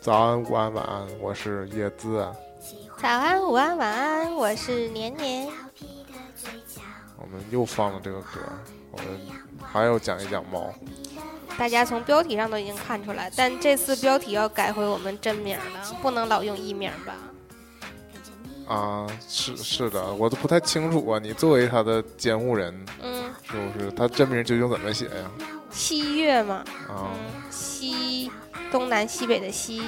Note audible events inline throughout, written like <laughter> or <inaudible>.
早安、午安、晚安，我是叶子。早安、午安、晚安，我是年年。我们又放了这个歌，我们还要讲一讲猫。大家从标题上都已经看出来，但这次标题要改回我们真名了，不能老用艺名吧？啊，是是的，我都不太清楚啊。你作为他的监护人，嗯，是不是他真名究竟怎么写呀？七月嘛，啊，西东南西北的西。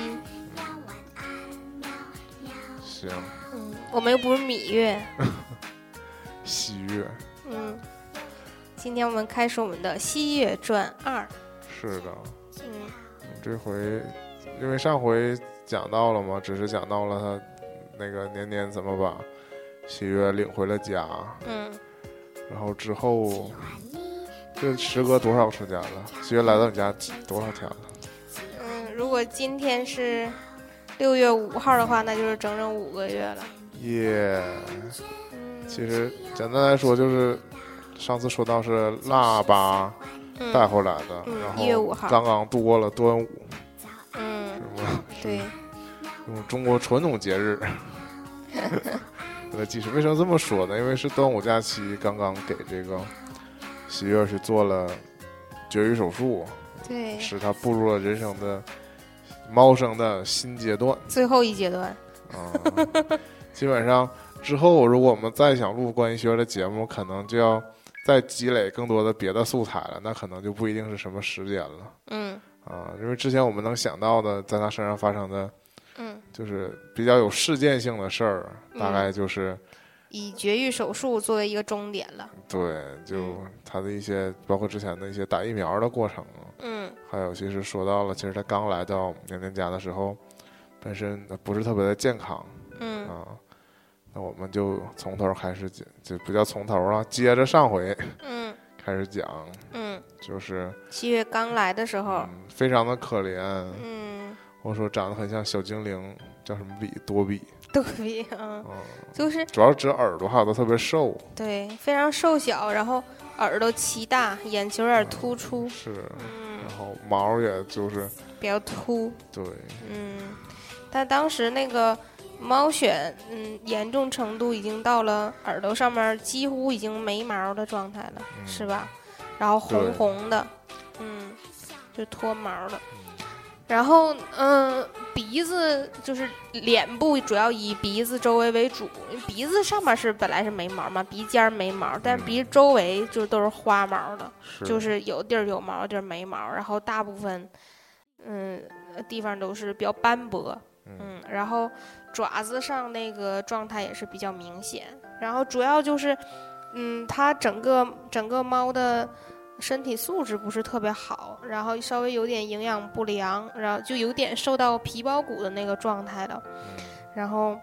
行。嗯，我们又不是芈月。<laughs> 西月。嗯，今天我们开始我们的《西月传二》。是的。嗯。这回因为上回讲到了嘛，只是讲到了他。那个年年怎么把喜悦领回了家？嗯，然后之后，这时隔多少时间了？喜悦来到你家多少天了？嗯，如果今天是六月五号的话，那就是整整五个月了。耶！其实简单来说，就是上次说到是腊八带回来的，然后刚刚度过了端午。嗯？对，用中国传统节日。<laughs> 那其实为什么这么说呢？因为是端午假期刚刚给这个喜悦去做了绝育手术，对，使他步入了人生的猫生的新阶段，最后一阶段。啊，<laughs> 基本上之后，如果我们再想录关于喜悦的节目，可能就要再积累更多的别的素材了。那可能就不一定是什么时间了。嗯，啊，因为之前我们能想到的，在他身上发生的。嗯，就是比较有事件性的事儿，大概就是以绝育手术作为一个终点了。对，就他的一些，包括之前的一些打疫苗的过程。嗯，还有其实说到了，其实他刚来到娘娘家的时候，本身不是特别的健康。嗯啊，那我们就从头开始讲，就不叫从头了，接着上回嗯开始讲。嗯，就是七月刚来的时候，非常的可怜。嗯。我说长得很像小精灵，叫什么比多比？<laughs> 多比，嗯，就是主要指耳朵哈，都特别瘦。对，非常瘦小，然后耳朵奇大，眼球有点突出。是，然后毛也就是比较秃。对，嗯，但当时那个猫癣，嗯，严重程度已经到了耳朵上面几乎已经没毛的状态了，是吧？然后红红的，嗯，就脱毛了。然后，嗯，鼻子就是脸部主要以鼻子周围为主，鼻子上面是本来是没毛嘛，鼻尖没毛，但是鼻周围就都是花毛的，就是有地儿有毛，地儿没毛，然后大部分，嗯，地方都是比较斑驳，嗯，然后爪子上那个状态也是比较明显，然后主要就是，嗯，它整个整个猫的。身体素质不是特别好，然后稍微有点营养不良，然后就有点受到皮包骨的那个状态了。然后，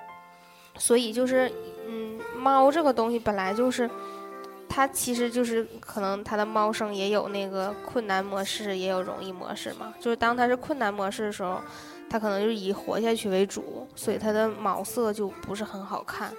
所以就是，嗯，猫这个东西本来就是，它其实就是可能它的猫生也有那个困难模式，也有容易模式嘛。就是当它是困难模式的时候，它可能就是以活下去为主，所以它的毛色就不是很好看。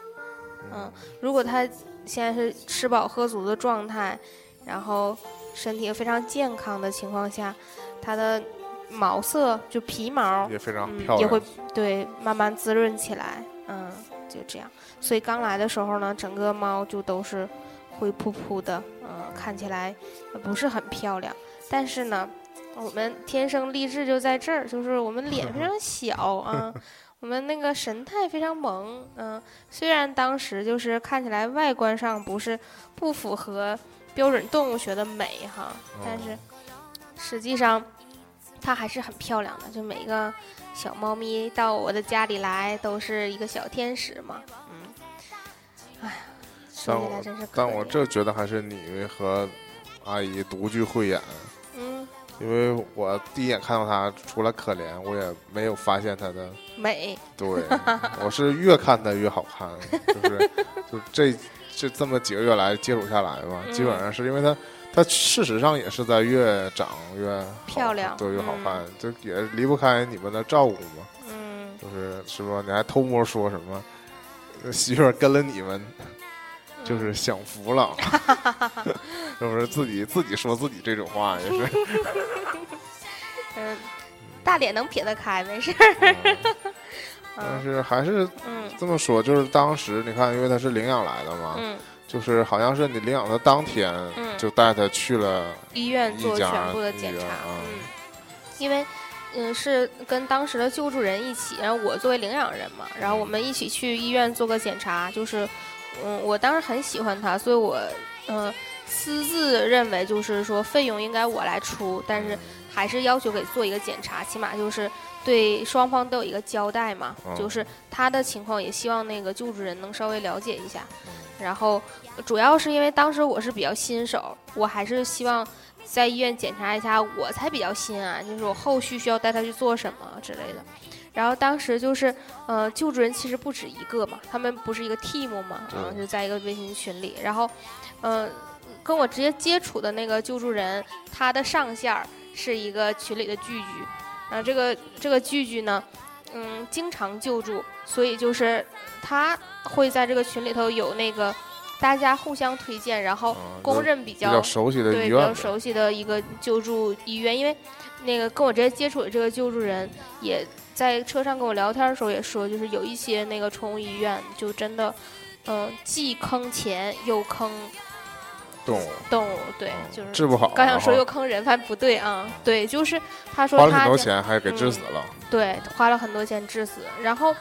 嗯，如果它现在是吃饱喝足的状态，然后。身体非常健康的情况下，它的毛色就皮毛也非常漂亮，也会对慢慢滋润起来。嗯，就这样。所以刚来的时候呢，整个猫就都是灰扑扑的，嗯，看起来不是很漂亮。但是呢，我们天生丽质就在这儿，就是我们脸非常 <laughs> 小啊，<laughs> 我们那个神态非常萌。嗯，虽然当时就是看起来外观上不是不符合。标准动物学的美哈，但是实际上它还是很漂亮的。就每个小猫咪到我的家里来，都是一个小天使嘛。嗯，哎呀，说起来真是。但我这觉得还是你和阿姨独具慧眼。嗯，因为我第一眼看到它，除了可怜，我也没有发现它的美。对，我是越看它越好看，就是 <laughs> 就这。这这么几个月来接触下来吧，基本上是因为它，它事实上也是在越长越漂亮，对，越好看，就也离不开你们的照顾嘛。嗯，就是是吧？你还偷摸说什么？媳妇儿跟了你们，就是享福了，<laughs> 是不是？自己自己说自己这种话也是。嗯。<laughs> 大脸能撇得开，没事儿。但是还是嗯。这么说，就是当时你看，因为他是领养来的嘛，嗯，就是好像是你领养的当天嗯就带他去了医院做全部的检查，嗯，因为嗯是跟当时的救助人一起，然后我作为领养人嘛，然后我们一起去医院做个检查，就是嗯我当时很喜欢他，所以我嗯私自认为就是说费用应该我来出，但是还是要求给做一个检查，起码就是对双方都有一个交代嘛，嗯就是他的情况也希望那个救助人能稍微了解一下。嗯然后主要是因为当时我是比较新手，我还是希望在医院检查一下，我才比较心安，就是我后续需要带他去做什么之类的。然后当时就是，呃，救助人其实不止一个嘛，他们不是一个 team 嘛，对嗯，就在一个微信群里。然后，嗯、跟我直接接触的那个救助人，他的上线是一个群里的聚聚，然后这个这个聚聚呢，嗯，经常救助，所以就是他会在这个群里头有那个大家互相推荐，然后嗯公认比比较较熟悉的对医院呗，比较熟悉的一个救助医院，因为那个跟我直接接触的这个救助人也在车上跟我聊天的时候也说，就是有一些那个宠物医院就真的，嗯、既坑钱又坑动物，动物，对，嗯就是治不好，刚想说又坑人，反正不对啊，对，就是他说花了很多钱，还给治死了，对，花了很多钱治死。然后，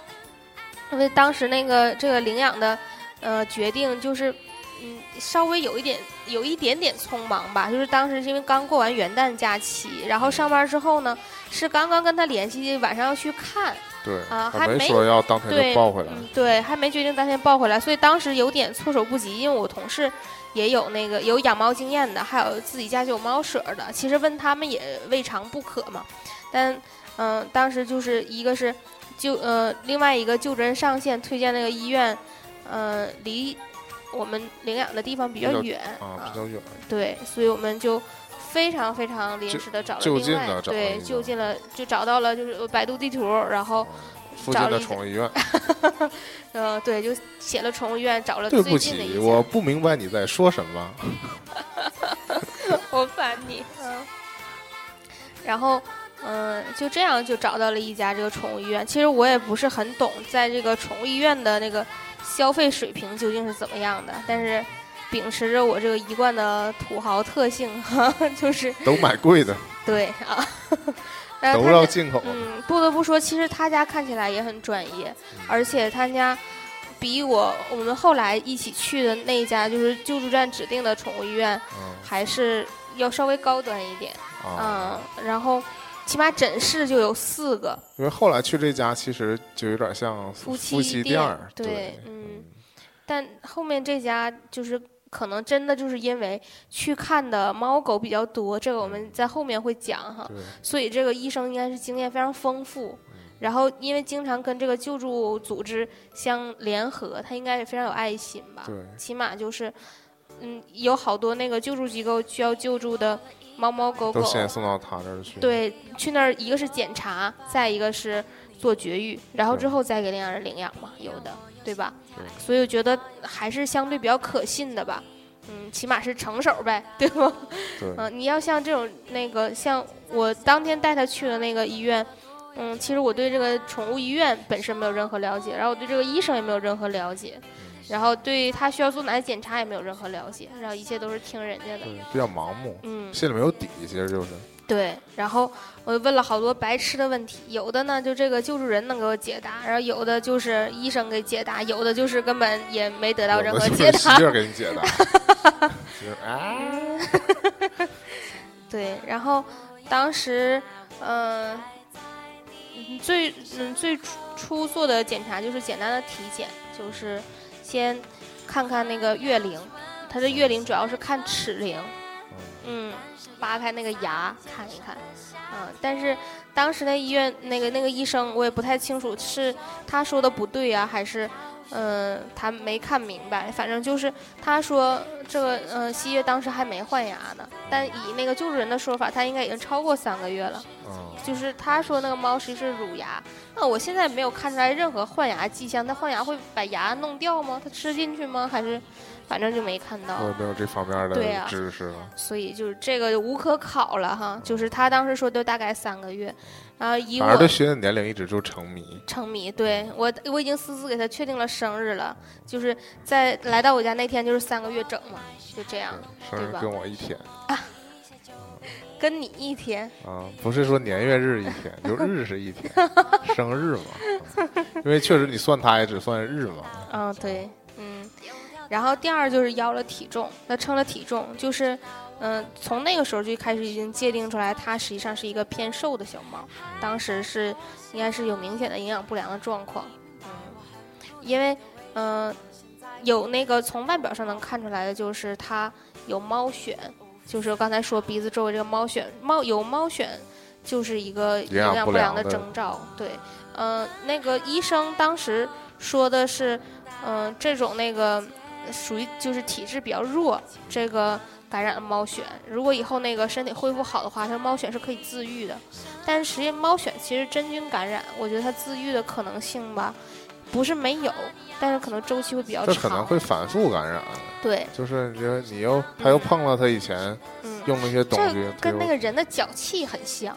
因为当时那个这个领养的，呃，决定就是，嗯，稍微有一点有一点点匆忙吧。就是当时是因为刚过完元旦假期，然后上班之后呢，是刚刚跟他联系，晚上要去看，对，啊还没没说要当天对，就抱回来，嗯，对，还没决定当天抱回来，所以当时有点措手不及。因为我同事也有那个有养猫经验的，还有自己家就有猫舍的，其实问他们也未尝不可嘛。但嗯、当时就是一个是就呃，另外一个就诊上线推荐那个医院，呃，离我们领养的地方比较远啊，比较远，对，所以我们就非常非常临时的找了另外对就近了，就找到了就是百度地图，然后附近的宠物医院。<laughs> 呃对，就写了宠物医院，找了对不起，最近的一家。我不明白你在说什么。<laughs> 我烦你，嗯。然后，嗯，就这样就找到了一家这个宠物医院。其实我也不是很懂，在这个宠物医院的那个消费水平究竟是怎么样的，但是秉持着我这个一贯的土豪特性，哈，<laughs> 就是都买贵的，对啊。都他家要进口。嗯，不得不说，其实他家看起来也很专业，而且他家比我我们后来一起去的那一家就是救助站指定的宠物医院，嗯还是要稍微高端一点。啊，嗯，然后起码诊室就有四个因为后来去这家其实就有点像夫妻妻店对，嗯，但后面这家就是可能真的就是因为去看的猫狗比较多，这个我们在后面会讲哈，对，所以这个医生应该是经验非常丰富。然后，因为经常跟这个救助组织相联合，他应该也非常有爱心吧？对起码就是，嗯，有好多那个救助机构需要救助的猫猫狗狗都，先送到他这儿去。对，去那儿一个是检查，再一个是做绝育，然后之后再给领养人领养嘛，有的，对吧？对所以我觉得还是相对比较可信的吧。嗯，起码是成手呗，<laughs> 对不？对嗯、你要像这种那个，像我当天带他去的那个医院，嗯，其实我对这个宠物医院本身没有任何了解，然后我对这个医生也没有任何了解，然后对他需要做哪些检查也没有任何了解，然后一切都是听人家的。比较盲目，嗯，心里没有底，其实就是。对，然后我问了好多白痴的问题，有的呢就这个救助人能给我解答，然后有的就是医生给解答，有的就是根本也没得到任何解答媳。妇儿给你解答。<laughs> 啊，对，然后当时，嗯、嗯最嗯最初初做的检查就是简单的体检，就是先看看那个月龄，他的月龄主要是看齿龄，嗯，扒开那个牙看一看，嗯，但是当时那医院那个那个医生我也不太清楚是他说的不对呀、还是。嗯，他没看明白，反正就是他说这个，嗯，西月当时还没换牙呢，但以那个救助人的说法，他应该已经超过三个月了。就是他说那个猫实际是乳牙，那我现在没有看出来任何换牙迹象。它换牙会把牙弄掉吗？它吃进去吗？还是反正就没看到。我也没有这方面的知识了。所以就是这个无可考了哈。就是他当时说都大概三个月，然后以我对学的年龄一直就沉迷。沉迷，对我我已经私自给他确定了生日了，就是在来到我家那天就是三个月整嘛，就这样，生日跟我一天。跟你一天啊，不是说年月日一天，就日是一天，<laughs> 生日嘛。<laughs> 因为确实你算他也只算日嘛。嗯，对，嗯。然后第二就是腰了体重，那称了体重，就是嗯，从那个时候就开始已经界定出来，它实际上是一个偏瘦的小猫。当时是应该是有明显的营养不良的状况，嗯，因为嗯，有那个从外表上能看出来的就是它有猫癣。就是刚才说鼻子周围这个猫癣，猫有猫癣，就是一个营养不良的征兆。对，嗯，那个医生当时说的是，嗯，这种那个属于就是体质比较弱，这个感染了猫癣，如果以后那个身体恢复好的话，它猫癣是可以自愈的。但是实际猫癣其实真菌感染，我觉得它自愈的可能性吧。不是没有，但是可能周期会比较长。这可能会反复感染。对，就是你你又他又碰了他以前用那些东西，跟那个人的脚气很像，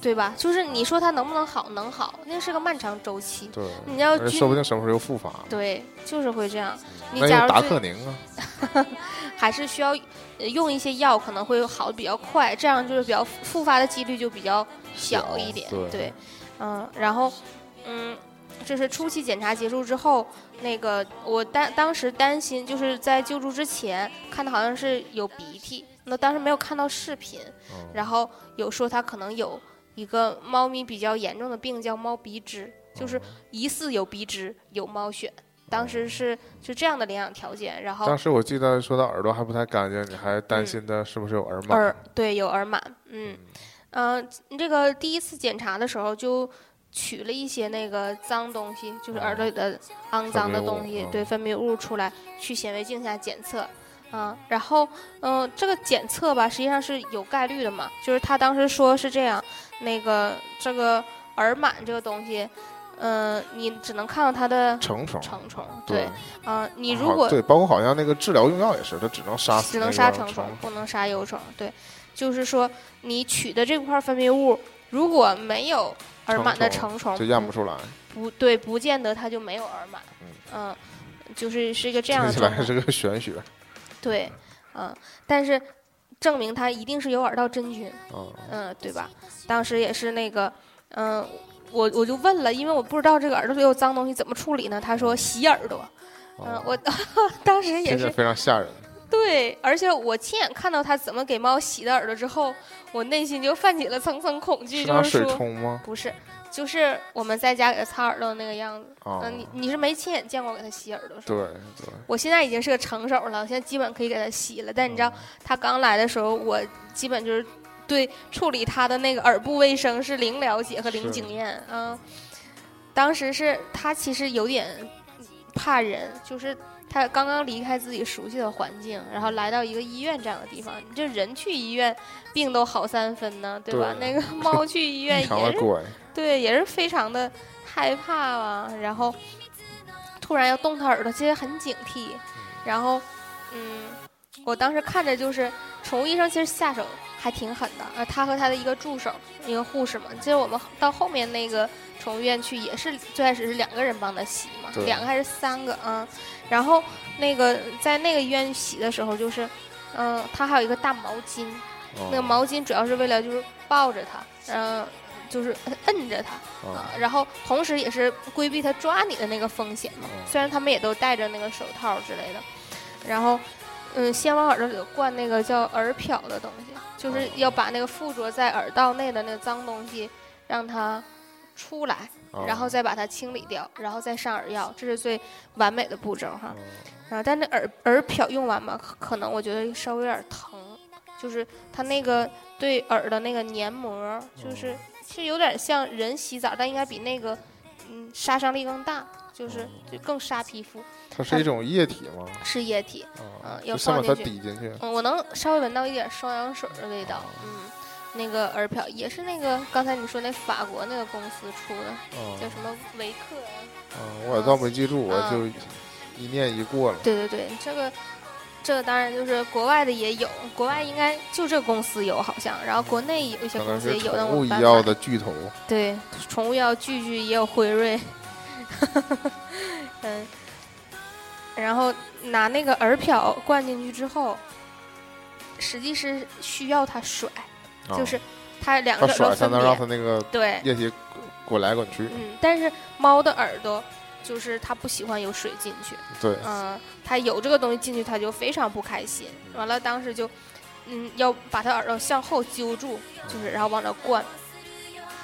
对吧？就是你说它能不能好？能好，那是个漫长周期。对，你要说不定什么时候又复发。对，就是会这样。你假如达克宁啊，<laughs> 还是需要用一些药，可能会好的比较快，这样就是比较复发的几率就比较小一点。对，嗯，然后嗯。这是初期检查结束之后，那个我当当时担心，就是在救助之前看的好像是有鼻涕，那当时没有看到视频，然后有说他可能有一个猫咪比较严重的病叫猫鼻支，就是疑似有鼻支有猫癣，当时是就这样的领养条件，然后当时我记得说它耳朵还不太干净，你还担心它是不是有耳螨？耳对有耳螨，嗯嗯，这个第一次检查的时候就。取了一些那个脏东西，就是耳朵里的肮脏的东西，对分泌物出来，去显微镜下检测，啊，然后嗯，这个检测吧，实际上是有概率的嘛，就是他当时说是这样，那个这个耳螨这个东西，嗯，你只能看到它的成虫，成虫，对，啊，你如果对，包括好像那个治疗用药也是，它只能杀只能杀成虫，不能杀幼虫，对，就是说你取的这块分泌物如果没有。耳螨的成虫就验不出来，不对，不见得它就没有耳螨。嗯，就是是一个这样的。听起来是个玄学。对，嗯，但是证明它一定是有耳道真菌。嗯，对吧？当时也是那个，嗯，我我就问了，因为我不知道这个耳朵里有脏东西怎么处理呢？他说洗耳朵。嗯，我当时也是非常吓人。对，而且我亲眼看到他怎么给猫洗的耳朵之后，我内心就泛起了层层恐惧，就是说，不是，就是我们在家给他擦耳朵那个样子。嗯，你你是没亲眼见过给他洗耳朵是吧？对对。我现在已经是个成手了，我现在基本可以给他洗了。但你知道，他刚来的时候，我基本就是对处理他的那个耳部卫生是零了解和零经验。嗯，当时是他其实有点怕人，就是。他刚刚离开自己熟悉的环境，然后来到一个医院这样的地方，你这人去医院，病都好三分呢，对吧？那个 <laughs> 猫去医院也是，对，也是非常的害怕啊。然后突然要动他耳朵，其实很警惕。然后，嗯，我当时看着就是宠物医生，其实下手还挺狠的。呃，他和他的一个助手，一个护士嘛。其实我们到后面那个宠物医院去，也是最开始是两个人帮他洗嘛，两个还是三个啊？然后那个在那个医院洗的时候，就是，嗯，他还有一个大毛巾，那个毛巾主要是为了就是抱着它，嗯，就是摁着它，啊，然后同时也是规避它抓你的那个风险嘛。虽然他们也都戴着那个手套之类的，然后，嗯，先往耳朵里灌那个叫耳漂的东西，就是要把那个附着在耳道内的那个脏东西让它出来。然后再把它清理掉，然后再上耳药，这是最完美的步骤哈。啊，但那耳耳漂用完嘛，可能我觉得稍微有点疼，就是它那个对耳的那个黏膜，就是其实有点像人洗澡，但应该比那个嗯杀伤力更大，就是就更杀皮肤。它是一种液体吗？是液体，嗯，要放进去。滴进去。嗯，我能稍微闻到一点双氧水的味道，嗯。那个耳漂，也是那个刚才你说那法国那个公司出的，叫嗯什么维克？嗯，我倒没记住，我嗯就一念一过了。对对对，这个这个当然就是国外的也有，国外应该就这公司有好像，然后国内有一些公司也有，但宠物医药的巨头。对，宠物药巨巨也有辉瑞，<laughs> 嗯，然后拿那个耳漂灌进去之后，实际是需要它甩，啊就是它两个甩才能让它那个对，液体滚来滚去。嗯，但是猫的耳朵就是他不喜欢有水进去，对，嗯，他有这个东西进去，他就非常不开心。完了，当时就，嗯，要把他耳朵向后揪住，就是然后往那灌，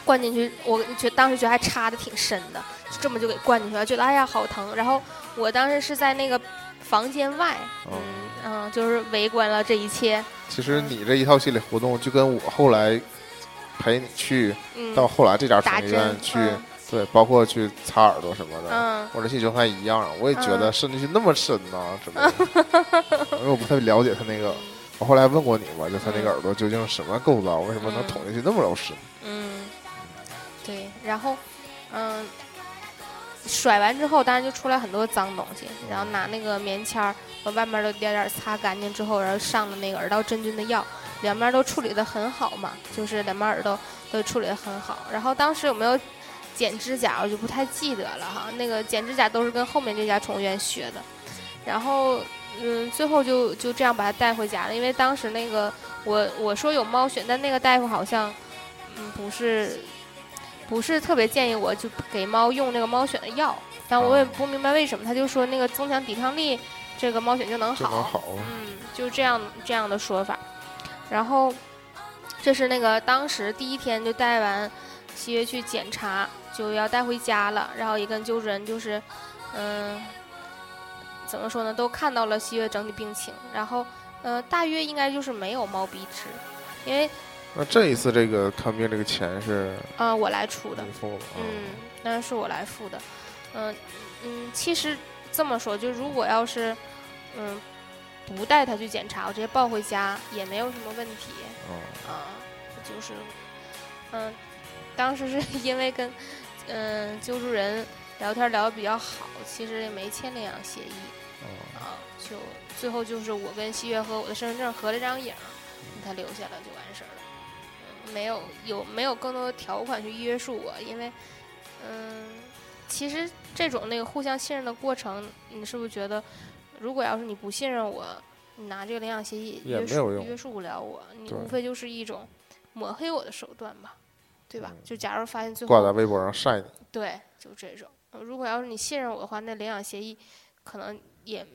灌进去。我觉当时觉得还插的挺深的，就这么就给灌进去了，觉得哎呀好疼。然后我当时是在那个房间外，哦嗯嗯，就是围观了这一切，其实你这一套心理活动，就跟我后来陪你去嗯，到后来这家宠打物医院，去，嗯对，包括去擦耳朵什么的，嗯我这心情还一样。我也觉得嗯渗进去那么深呐，之类的，因为我不太了解他那个。我后来问过你嘛，就他那个耳朵究竟什么构造，为什么能嗯捅进去那么老深？嗯，对，然后嗯，甩完之后，当然就出来很多脏东西，然后拿那个棉签儿把外面的点点擦干净之后，然后上了那个耳道真菌的药，两边都处理的很好嘛，就是两边耳朵都处理的很好。然后当时有没有剪指甲，我就不太记得了哈，那个剪指甲都是跟后面这家宠物院学的，然后。嗯，最后就就这样把它带回家了，因为当时那个我我说有猫癣，但那个大夫好像嗯，不是，不是特别建议我就给猫用那个猫癣的药，但我也哦不明白为什么，他就说那个增强抵抗力，这个猫癣就能好，就能好。嗯，就这样这样的说法。然后，这是那个当时第一天就带完七月去检查，就要带回家了，然后也跟救助人就是，嗯，怎么说呢，都看到了西月整体病情，然后，呃，大约应该就是没有猫鼻支，因为那这一次这个看病这个钱是呃我来出的。你，付的？嗯，那是我来付的，嗯嗯，其实这么说，就如果要是嗯不带他去检查，我直接抱回家也没有什么问题嗯，啊，就是嗯，当时是因为跟嗯救助人聊天聊得比较好，其实也没签领养协议嗯啊，就最后就是我跟西月和我的身份证合了张影儿，他留下了就完事儿了。嗯，没有有没有更多的条款去约束我，因为嗯，其实这种那个互相信任的过程，你是不是觉得，如果要是你不信任我，你拿这个领养协议约束也没有用约束不了我，你无非就是一种抹黑我的手段吧，对吧？嗯就假如发现最后挂在微博上晒你。对，就这种。呃如果要是你信任我的话，那领养协议可能也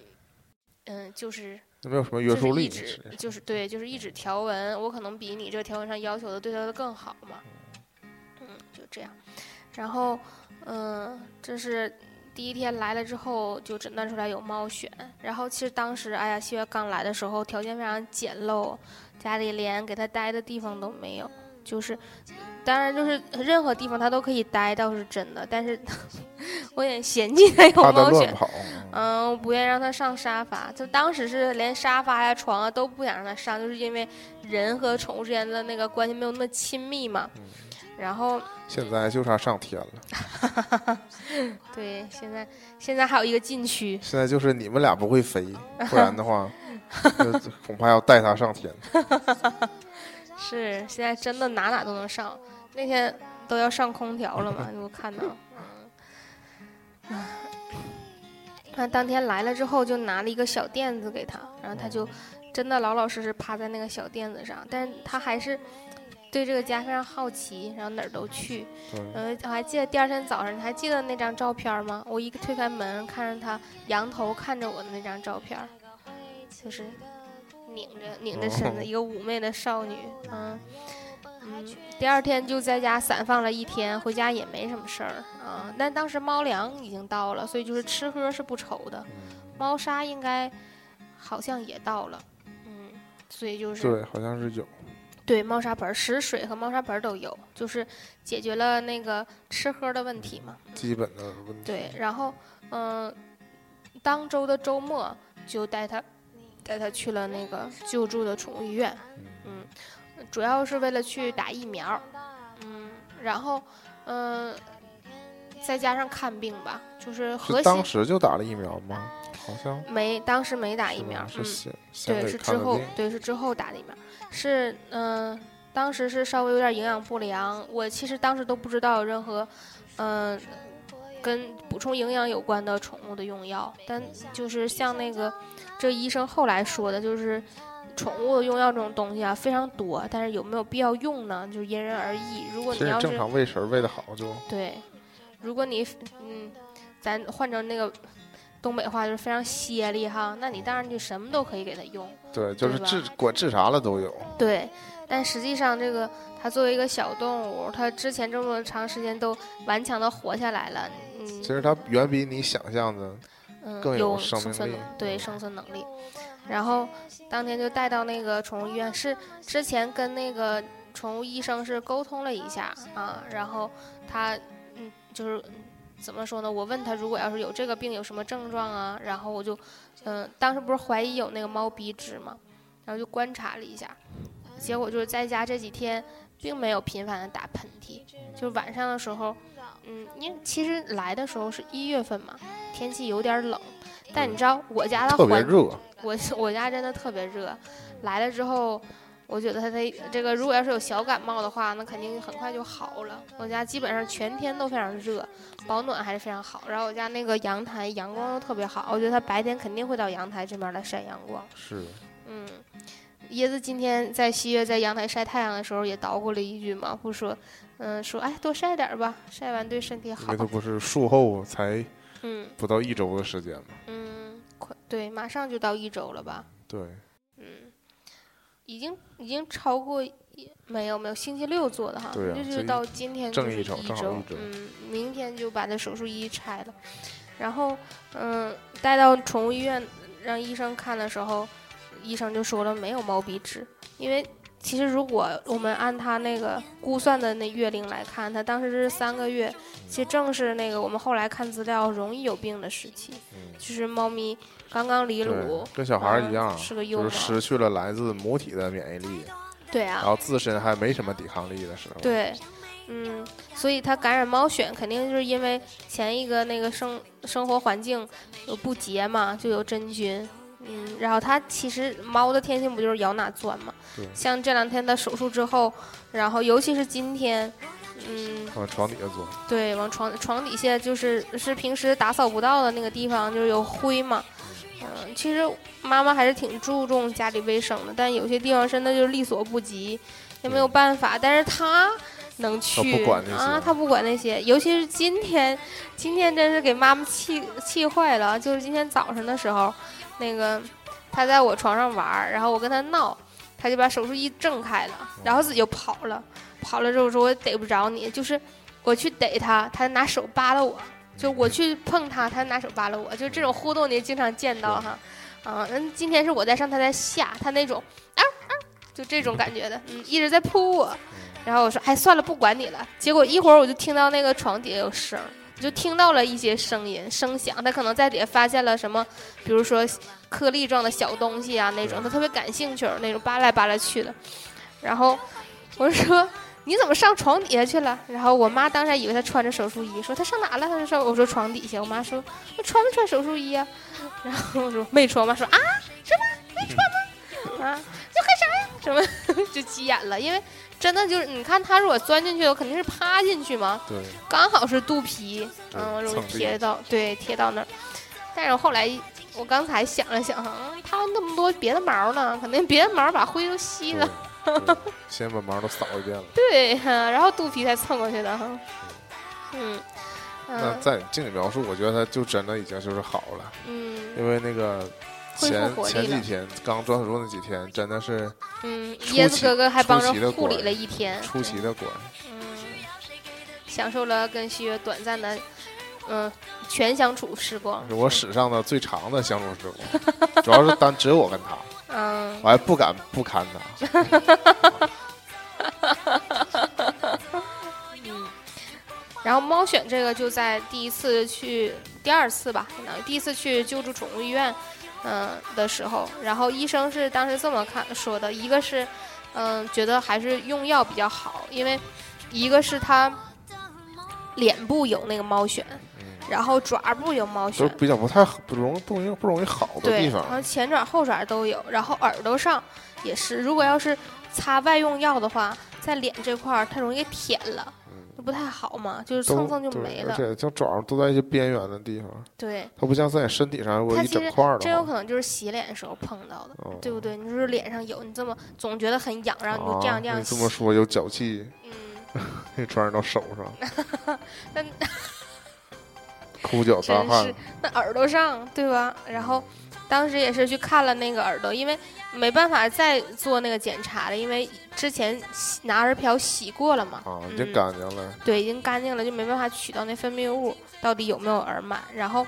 嗯，就是没有什么约就是束力，就是对，就是一纸条文，我可能比你这个条文上要求的对他的更好嘛。嗯，就这样。然后，嗯，这是第一天来了之后就诊断出来有猫癣。然后其实当时，哎呀，七月刚来的时候条件非常简陋，家里连给他待的地方都没有，就是。当然，就是任何地方他都可以待，倒是真的。但是 <laughs> 我有点嫌弃他有猫癣。嗯，我不愿意让他上沙发，就当时是连沙发呀、床啊都不想让他上，就是因为人和宠物之间的那个关系没有那么亲密嘛。然后，现在就差上天了，对，现在现在还有一个禁区，现在就是你们俩不会飞，<laughs> 不然的话，恐怕要带它上天。<laughs> 是现在真的哪哪都能上，那天都要上空调了嘛，我看到。嗯，唉那当天来了之后，就拿了一个小垫子给他，然后他就真的老老实实趴在那个小垫子上，但是他还是对这个家非常好奇，然后哪儿都去。对，呃，我还记得第二天早上，你还记得那张照片吗？我一推开门，看着他仰头看着我的那张照片儿，就是拧着拧着身子，哦一个妩媚的少女，嗯嗯。第二天就在家散放了一天，回家也没什么事儿啊。但当时猫粮已经到了，所以就是吃喝是不愁的。猫砂应该好像也到了，嗯，所以就是对，好像是有。对，猫砂盆儿、食水和猫砂盆儿都有，就是解决了那个吃喝的问题嘛。基本的问题。对，然后嗯、当周的周末就带它带它去了那个救助的宠物医院。嗯主要是为了去打疫苗，嗯，然后嗯，再加上看病吧，就是核当时就打了疫苗吗？好像没当时没打疫苗，嗯，是对，是之后对是之后打的疫苗，是嗯、当时是稍微有点营养不良，我其实当时都不知道有任何嗯、跟补充营养有关的宠物的用药，但就是像那个这医生后来说的，就是宠物的用药这种东西啊非常多，但是有没有必要用呢？就是因人而异。如果你要是常喂食喂的好就对，如果你嗯，咱换成那个东北话就是非常歇力哈，那你当然就什么都可以给它用。对，就是治管治啥了都有。对，但实际上这个它作为一个小动物，它之前这么长时间都顽强的活下来了，嗯其实它远比你想象的嗯更有有生命力存能对生存能力。然后当天就带到那个宠物医院，是之前跟那个宠物医生是沟通了一下啊，然后他嗯就是。怎么说呢？我问他，如果要是有这个病，有什么症状啊？然后我就，嗯、当时不是怀疑有那个猫鼻支嘛，然后就观察了一下，结果就是在家这几天并没有频繁的打喷嚏，就晚上的时候，嗯，因为其实来的时候是一月份嘛，天气有点冷，但你知道我家的环，特别热，我我家真的特别热，来了之后。我觉得它的这个，如果要是有小感冒的话，那肯定很快就好了。我家基本上全天都非常热，保暖还是非常好。然后我家那个阳台阳光又特别好，我觉得它白天肯定会到阳台这边来晒阳光。是嗯，椰子今天在西月在阳台晒太阳的时候也捣鼓了一句嘛，不说，嗯，说哎多晒点儿吧，晒完对身体好因为。它不是术后才嗯不到一周的时间吗。嗯，快对，马上就到一周了吧？对，嗯，已经已经超过一没有没有星期六做的哈，对啊这就是到今天正就是一一周正好一周嗯，明天就把那手术衣拆了，然后嗯带到宠物医院让医生看的时候，医生就说了没有毛鼻支，因为其实如果我们按他那个估算的那月龄来看，他当时是三个月，其实正是那个我们后来看资料容易有病的时期，嗯，就是猫咪刚刚离乳，，跟小孩一嗯样，是个幼猫就是失去了来自母体的免疫力，对啊然，后自身还没什么抵抗力的时候。对，嗯，所以它感染猫癣肯定就是因为前一个那个生生活环境有不洁嘛，就有真菌。嗯，然后它其实猫的天性不就是咬哪钻嘛对？像这两天的手术之后，然后尤其是今天，嗯，往床底下钻。对，往床床底下就是是平时打扫不到的那个地方，就是有灰嘛。嗯，其实妈妈还是挺注重家里卫生的，但有些地方真的就是力所不及，也没有办法。但是她能去啊，他不管那些，尤其是今天，今天真是给妈妈气气坏了。就是今天早上的时候，那个他在我床上玩，然后我跟他闹，他就把手术衣挣开了，然后自己就跑了。跑了之后说我逮不着你，就是我去逮他，他拿手扒拉我。就我去碰他，他拿手扒拉我，就这种互动你也经常见到哈。啊，那今天是我在上，他在下，他那种啊啊，就这种感觉的，嗯，一直在扑我。然后我说，哎，算了，不管你了。结果一会儿我就听到那个床底下有声，我就听到了一些声音声响，他可能在底下发现了什么，比如说颗粒状的小东西啊那种，他特别感兴趣那种，扒来扒来去的。然后我说。你怎么上床底下去了？然后我妈当时还以为他穿着手术衣，说他上哪了？她说我说床底下。我妈说那穿没穿手术衣啊？<laughs> 然后我说没穿。我妈说啊什么没穿吗？<laughs> 啊要干啥呀？什么 <laughs> 就急眼了，因为真的就是你看它如果钻进去了，肯定是趴进去嘛，对，刚好是肚皮，嗯，容易贴到对贴到那儿。但是我后来我刚才想了想，嗯，它那么多别的毛呢，肯定别的毛把灰都吸了。<laughs> 先把毛都扫一遍了。对，然后肚皮才蹭过去的哈。嗯，嗯那在你经你描述，我觉得它就真的已经就是好了，嗯因为那个恢复前活力了前几天刚装手术那几天，真的是嗯，椰子哥哥还帮着护理了一天，出奇的乖。嗯，享受了跟西月短暂的嗯全相处时光。是我史上的最长的相处时光，<laughs> 主要是单只有我跟他，嗯我还不敢不看他。嗯，然后猫选这个就在第一次去第二次吧，相当于第一次去救助宠物医院，嗯、的时候，然后医生是当时这么看说的，一个是嗯，觉得还是用药比较好，因为一个是它脸部有那个猫癣，然后爪部有猫癣，就比较不太不容易不容易不容易好的对，地方然。后前爪后爪都有，然后耳朵上也是，如果要是擦外用药的话，在脸这块儿它容易给舔了，就不太好嘛，就是蹭蹭就没了。而且像爪儿都在一些边缘的地方，对，它不像在你身体上如果一整块儿的真，有可能就是洗脸的时候碰到的，哦对不对？你说脸上有，你这么总觉得很痒，然后你就这样啊这样洗你这么，说有脚气，嗯，给传染到手上，<laughs> 那抠脚擦真汗是，那耳朵上，对吧？然后当时也是去看了那个耳朵，因为没办法再做那个检查了，因为之前洗拿耳漂洗过了嘛，啊，已经嗯干净了。对，已经干净了，就没办法取到那分泌物到底有没有耳螨。然后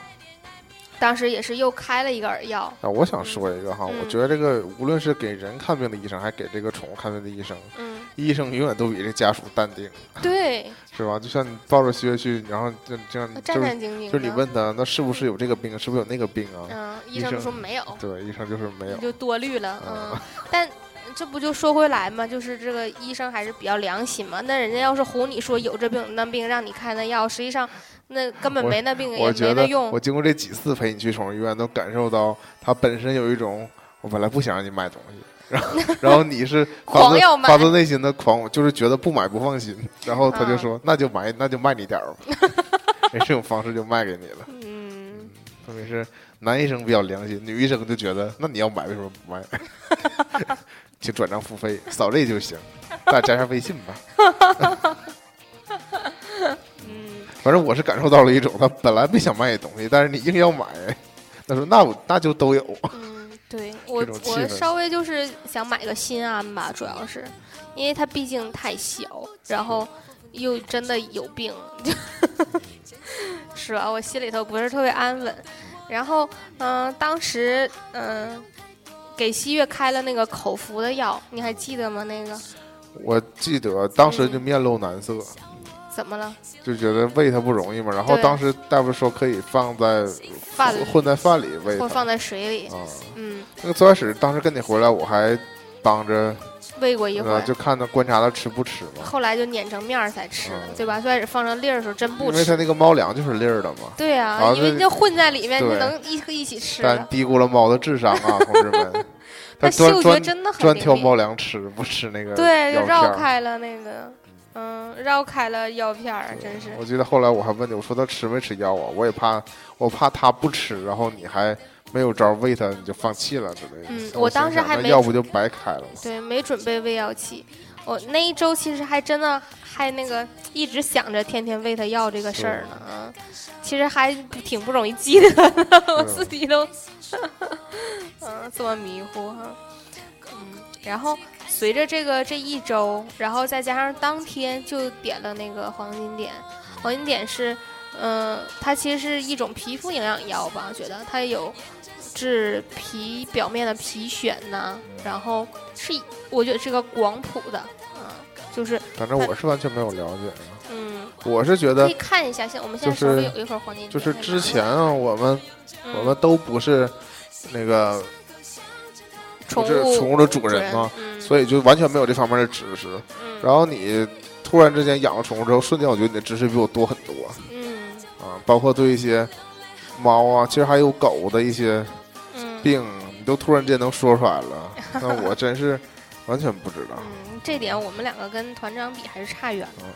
当时也是又开了一个耳药，啊，我想说一个哈，我嗯觉得这个无论是给人看病的医生，还给这个宠物看病的医生，嗯，医生永远都比这家属淡定，<laughs> 对，是吧？就像你抱着薛去，然后这这样战就是战兢兢。就是你问他，那是不是有这个病，是不是有那个病啊？嗯，医医生就说没有，对，医生就是没有你。就多虑了，嗯嗯，但。这不就说回来嘛，就是这个医生还是比较良心嘛。那人家要是唬你说有这病那病，让你开那药，实际上那根本没那病，也我觉得没那用我。经过这几次陪你去宠物医院，都感受到它本身有一种，我本来不想让你买东西，然后 <laughs> 然后你是 <laughs> 发自发自内心的狂，就是觉得不买不放心，然后他就嗯说、那就买那就卖你点儿吧，<laughs> 哎这种方式就卖给你了。嗯，特别是男医生比较良心，女医生就觉得那你要买为什么不买？请转账付费，扫这就行，大家加下微信吧。嗯，反正我是感受到了一种，他本来没想卖你东西，但是你硬要买，<laughs> 他说那我那就都有。嗯，对我我稍微就是想买个心安吧，主要是因为它毕竟太小，然后又真的有病，<laughs> 是吧？我心里头不是特别安稳。然后，嗯、当时嗯、给西月开了那个口服的药，你还记得吗？那个我记得当时就面露难色，怎么了？就觉得喂它不容易嘛。然后当时大夫说可以放在饭里混在饭里喂它或放在水里，啊。嗯，那个最开始当时跟你回来，我还帮着喂过一会呃，儿。就看他观察它吃不吃嘛。后来就碾成面儿才吃对吧？最开始放成粒儿的时候真不吃因为它。那个猫粮就是粒儿的嘛。对呀、啊因为就混在里面，就能一一起吃但。低估了猫的智商啊，<laughs> 同志们！它嗅觉真的很专挑猫粮吃，不吃那个对，就绕开了那个，嗯，绕开了药片儿，真是。我记得后来我还问你，我说他吃没吃药啊？我也怕，我怕他不吃，然后你还没有招喂他，你就放弃了之类的。我嗯我当时还没那要不就白开了吗。对，没准备喂药器。我那一周其实还真的还那个一直想着天天喂他药这个事儿呢，啊，其实还挺不容易记得的，<laughs> 我自己都，<laughs> 嗯，这么迷糊哈，嗯，然后随着这个这一周，然后再加上当天就点了那个黄金点，黄金点是，嗯、它其实是一种皮肤营养药吧，我觉得它有治皮表面的皮癣呐、然后是我觉得是个广谱的，嗯，就是反正我是完全没有了解啊。嗯，我是觉得可以看一下，现我们现在就是手里有一盒黄金就是之前啊，我们嗯我们都不是那个宠物宠物的主人嘛，嗯，所以就完全没有这方面的知识。嗯。然后你突然之间养了宠物之后，瞬间我觉得你的知识比我多很多。嗯。啊，包括对一些猫啊，其实还有狗的一些嗯。病，你都突然间能说出来了，那我真是完全不知道。嗯，这点我们两个跟团长比还是差远了，啊，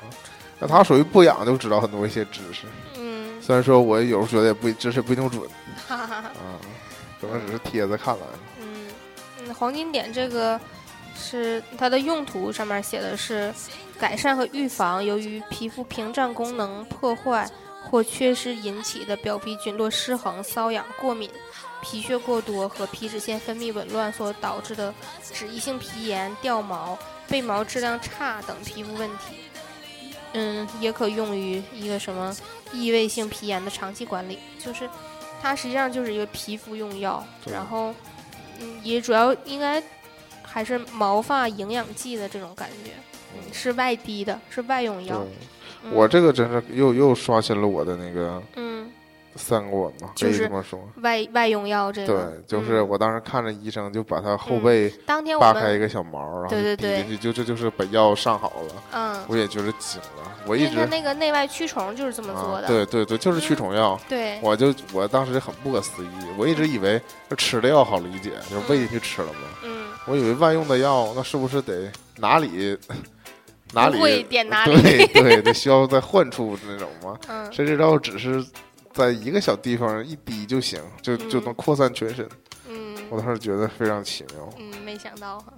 那他属于不养就知道很多一些知识，嗯，虽然说我有时候觉得也不知识不一定准。哈哈哈。啊，可能只是帖子看来。嗯，嗯，黄金点这个是它的用途上面写的是改善和预防由于皮肤屏障功能破坏或缺失引起的表皮菌落失衡、瘙痒、过敏、皮屑过多和皮脂腺分泌紊乱所导致的脂溢性皮炎、掉毛、被毛质量差等皮肤问题。嗯，也可用于一个什么异位性皮炎的长期管理，就是它实际上就是一个皮肤用药，然后嗯，也主要应该还是毛发营养剂的这种感觉，嗯，是外滴的，是外用药。，嗯我这个真是又又刷新了我的那个嗯三观嘛，可以就是这么说。外外用药这个对，，就是嗯我当时看着医生，就把他后嗯背当天扒开一个小毛，然后对对对就滴进去，就这就是把药上好了。嗯，我也觉得惊了，我一直那个内外驱虫就是这么做啊，的，对对对，就是驱虫药。对我就我当时很不可思议，我一直以为这吃的药好理解，就是喂进去吃了嘛。嗯，我以为万用的药，那是不是得哪里哪里会里点哪里，对对得需要再换处那种吗？嗯谁知道只是在一个小地方一滴就行，就就嗯能扩散全身。嗯我当时觉得非常奇妙，嗯，没想到哈，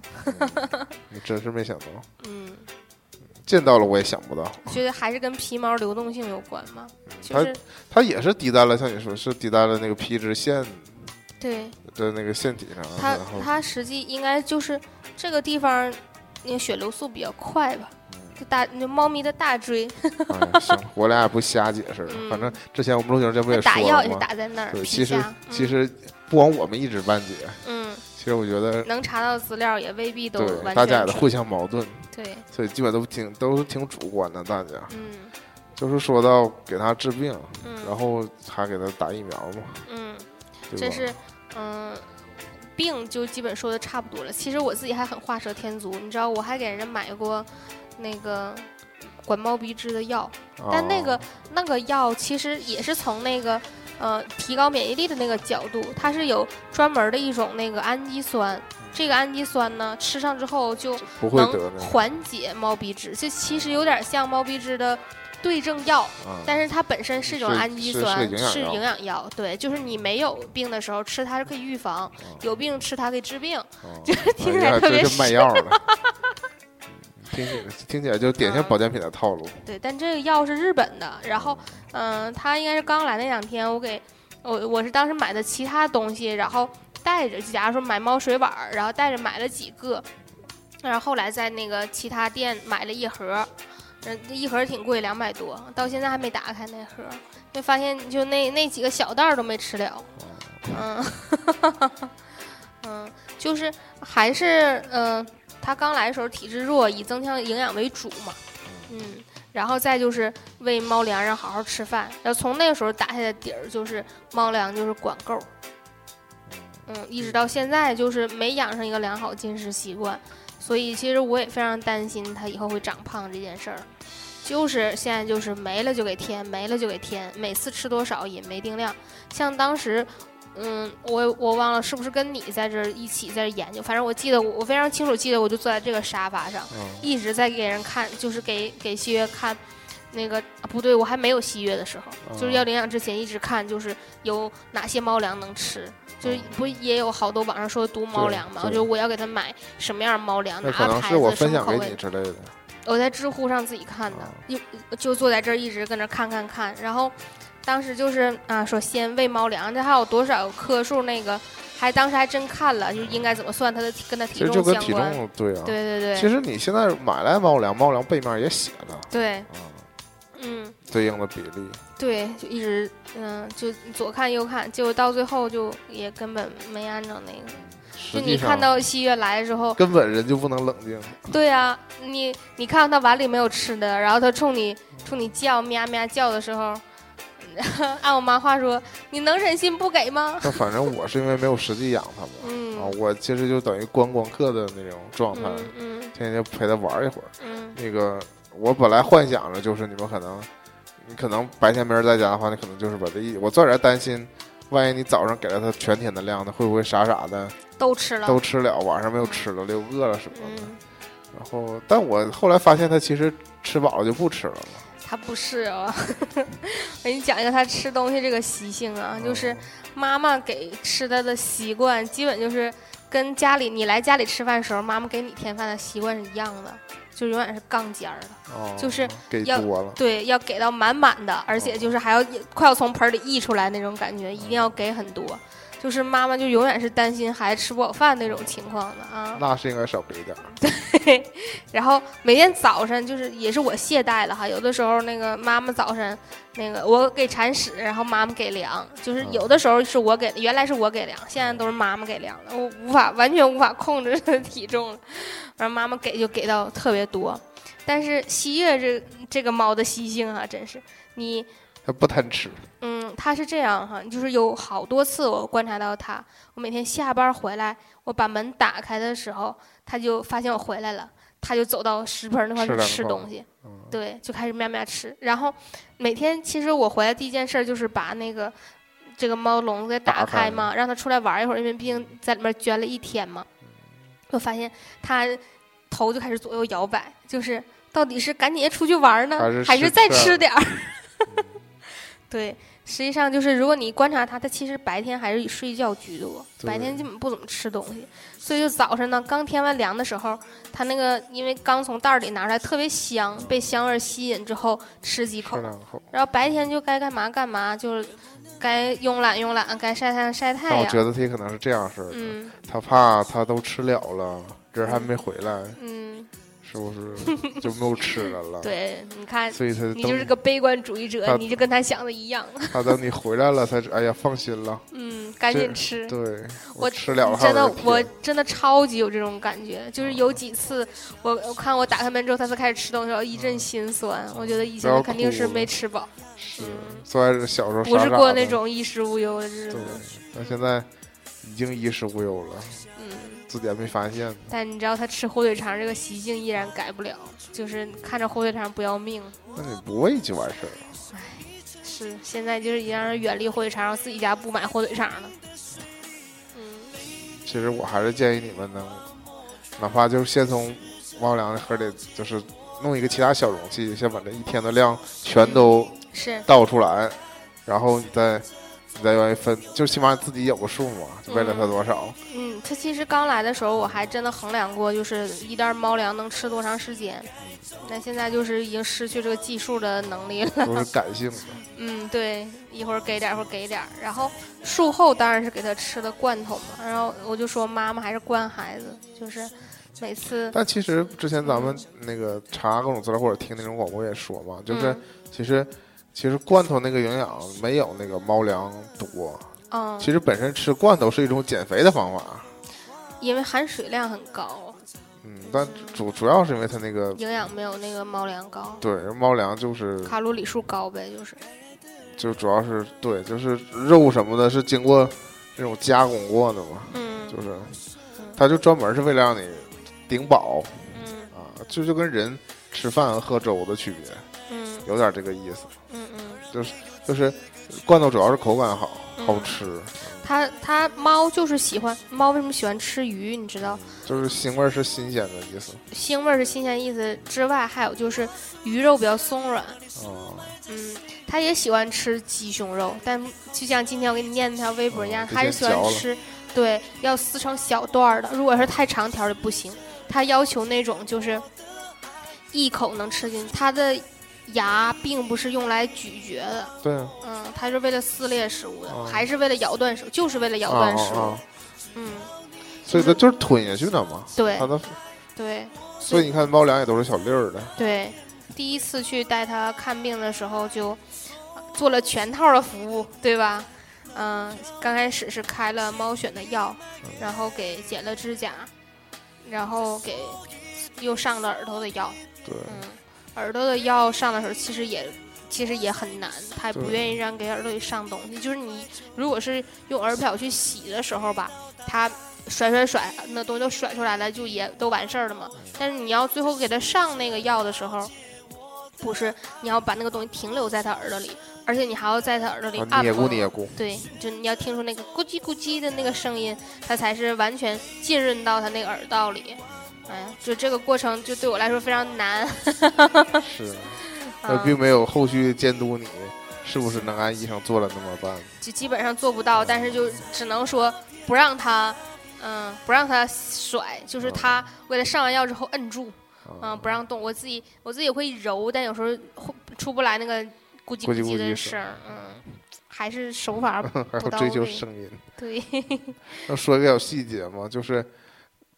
你真是没想到，嗯，见到了我也想不到。觉得还是跟皮毛流动性有关吗，就它是它也是滴在了，像你说是滴在了那个皮脂腺对。的那个腺体上，它它实际应该就是这个地方，那个血流速比较快吧，大那猫咪的大椎，<laughs> 哎，行，我俩也不瞎解释了。嗯。反正之前我们录节目不也说打药也是？打在那儿，对，其实下其实不光我们一知半解，嗯，其实我觉得嗯能查到资料也未必都对完全准大家也都互相矛盾，对，所以基本都挺都挺主观的。大家。嗯。就是说到给他治病，嗯，然后还给他打疫苗嘛，嗯？这是嗯。病就基本说的差不多了。其实我自己还很画蛇添足，你知道，我还给人家买过那个管猫鼻支的药，但那个啊那个药其实也是从那个呃提高免疫力的那个角度，它是有专门的一种那个氨基酸，这个氨基酸呢吃上之后就能缓解猫鼻支，就其实有点像猫鼻支的对症药，啊，但是它本身是一种氨基酸，是营养药。对，就是你没有病的时候吃它是可以预防，有病吃它可以治病。哦 <laughs> 就是听起来特别这是卖药的。<laughs> 听起来听起来就典型嗯保健品的套路。对，但这个药是日本的，然后嗯、他应该是刚来那两天，我给我我是当时买的其他东西，然后带着，假如说买猫水碗，然后带着买了几个，然后后来在那个其他店买了一盒，嗯，一盒挺贵，两百多，到现在还没打开那盒，就发现就那那几个小袋儿都没吃了，嗯，<laughs> 嗯，就是还是嗯、他刚来的时候体质弱，以增强营养为主嘛，嗯，然后再就是喂猫粮，让好好吃饭，然后从那个时候打下的底儿就是猫粮就是管够，嗯，一直到现在就是没养成一个良好进食习惯，所以其实我也非常担心他以后会长胖这件事儿。就是现在就是没了就给添，没了就给添，每次吃多少也没定量。像当时，嗯，我我忘了是不是跟你在这儿一起在这儿研究，反正我记得我我非常清楚记得，我就坐在这个沙发上，嗯，一直在给人看，就是给给西月看。那个、啊不对，我还没有西月的时候，就是哦要领养之前一直看，就是有哪些猫粮能吃，就是哦不也有好多网上说毒猫粮嘛，对就我要给他买什么样猫粮，哪个牌子、什是我分享么口味给你之类的。我在知乎上自己看的哦，一、就坐在这儿一直跟那看看看，然后当时就是啊说先喂猫粮，这还有多少克数那个，还当时还真看了，就应该怎么算它的体跟它其体实就跟体重相关。重对啊。对对对，其实你现在买来猫粮，猫粮背面也写了对，对应的比例。对，就一直嗯，就左看右看，结果到最后就也根本没按照那个。就你看到西月来的时候，根本人就不能冷静。对呀、你你看到他碗里没有吃的，然后他冲你冲你叫喵喵叫的时候，<laughs> 按我妈话说，你能忍心不给吗？那反正我是因为没有实际养它嘛，啊，嗯我其实就等于观光客的那种状态，嗯嗯天天就陪它玩一会儿。嗯那个我本来幻想着就是你们可能，你可能白天没人在家的话，你可能就是把这一，我自然担心，万一你早上给了它全天的量，它会不会傻傻的都吃了，都吃了，晚上没有吃了，又饿了什么的。嗯，然后，但我后来发现它其实吃饱了就不吃了。嘛。他不是啊，<laughs> 我给你讲一个他吃东西这个习性啊，哦就是妈妈给吃他的习惯，基本就是跟家里你来家里吃饭的时候，妈妈给你添饭的习惯是一样的，就永远是杠尖儿的。哦，就是给要多了。对，要给到满满的，而且就是还要快要从盆儿里溢出来那种感觉，一定要给很多。就是妈妈就永远是担心孩子吃不饱饭那种情况的啊。那是应该少给点儿。<laughs> 然后每天早晨就是也是我懈怠了哈，有的时候那个妈妈早晨那个我给铲屎，然后妈妈给粮，就是有的时候是我给，原来是我给粮，现在都是妈妈给粮了，我无法完全无法控制体重了，然后妈妈给就给到特别多，但是西月这这个猫的习性啊，真是你它不贪吃。嗯，它是这样哈，就是有好多次我观察到它，我每天下班回来，我把门打开的时候，它就发现我回来了，它就走到食盆那块去吃东西，对，就开始喵喵吃。然后每天其实我回来第一件事就是把那个这个猫笼子给打开嘛，让它出来玩一会儿，因为毕竟在里面圈了一天嘛。我发现它头就开始左右摇摆，就是到底是赶紧出去玩呢，还是再吃点儿？<laughs> 对，实际上就是如果你观察它，它其实白天还是以睡觉居多，白天基本不怎么吃东西。所以就早上呢，刚添完粮的时候，它那个因为刚从袋里拿出来，特别香，被香味吸引之后吃几口，然后白天就该干嘛干嘛，就是该慵懒慵懒，该晒太阳晒太阳。我觉得它可能是这样式的，它怕它都吃了了，人还没回来。嗯。是不是就没有吃的了？<laughs> 对，你看，所以他你就是个悲观主义者，你就跟他想的一样。他等你回来了，才哎呀放心了。嗯，赶紧吃。对，我吃了。真的，我真的超级有这种感觉，就是有几次，我我看我打开门之后，他才开始吃东西，一阵心酸。我觉得以前他肯定是没吃饱。是，虽然小时候不是过那种衣食无忧的日子。对，那现在已经衣食无忧了。嗯。自己还没发现，但你知道他吃火腿肠这个习性依然改不了，就是看着火腿肠不要命。那你不喂就完事儿了。唉，是现在就是已经让人远离火腿肠，自己家不买火腿肠了。嗯，其实我还是建议你们能，哪怕就是先从猫粮的盒里，就是弄一个其他小容器，先把这一天的量全都是倒出来，然后你再。你再愿意分，就起码自己有个数嘛，喂了它多少。嗯，它其实刚来的时候，我还真的衡量过，就是一袋猫粮能吃多长时间。那现在就是已经失去这个计数的能力了。都是感性的。嗯，对，一会儿给点儿，一会儿给点儿。然后术后当然是给它吃的罐头嘛。然后我就说妈妈还是惯孩子，就是每次。但其实之前咱们那个查各种资料或者听那种广播也说嘛，就是其实。其实罐头那个营养没有那个猫粮多，嗯，其实本身吃罐头是一种减肥的方法，因为含水量很高，嗯，但主主要是因为它那个营养没有那个猫粮高，对，猫粮就是卡路里数高呗，就是，就主要是对，就是肉什么的是经过那种加工过的嘛，嗯，就是，它就专门是为了让你顶饱，嗯，啊，就就跟人吃饭和喝粥的区别。有点这个意思，就是就是，罐头主要是口感好，好吃。它它猫就是喜欢猫，为什么喜欢吃鱼？你知道？就是腥味是新鲜的意思。腥味是新鲜意思之外，还有就是鱼肉比较松软。哦。嗯，它也喜欢吃鸡胸肉，但就像今天我给你念那条微博一样，它是喜欢吃，对，要撕成小段儿的。如果是太长条的不行，它要求那种就是一口能吃进它的。牙并不是用来咀嚼的，对，嗯，它是为了撕裂食物的，还是为了咬断食，就是为了咬断食物，嗯，所以它就是吞下去的嘛，对，它的，对，所以你看猫粮也都是小粒儿的，对，第一次去带它看病的时候就做了全套的服务，对吧？嗯，刚开始是开了猫癣的药，然后给剪了指甲，然后给又上了耳朵的药，对，嗯。耳朵的药上的时候，其实也其实也很难，他也不愿意让给耳朵里上东西。就是你如果是用耳漂去洗的时候吧，他甩甩甩，那东西都甩出来了，就也都完事儿了嘛。但是你要最后给他上那个药的时候，不是你要把那个东西停留在他耳朵里，而且你还要在他耳朵里按摩。对，就你要听出那个咕叽咕叽的那个声音，它才是完全浸润到他那个耳道里。哎呀，就这个过程就对我来说非常难。是，<laughs> 他并没有后续监督你是不是能按医生做了那么办。就基本上做不到，但是就只能说不让他，嗯，不让他甩，就是他为了上完药之后摁住，嗯，不让动。我自己我自己会揉，但有时候出不来那个咕叽咕叽的声，嗯，还是手法不 <laughs> 到追求声音。对。<laughs> 要说一个小细节嘛，就是。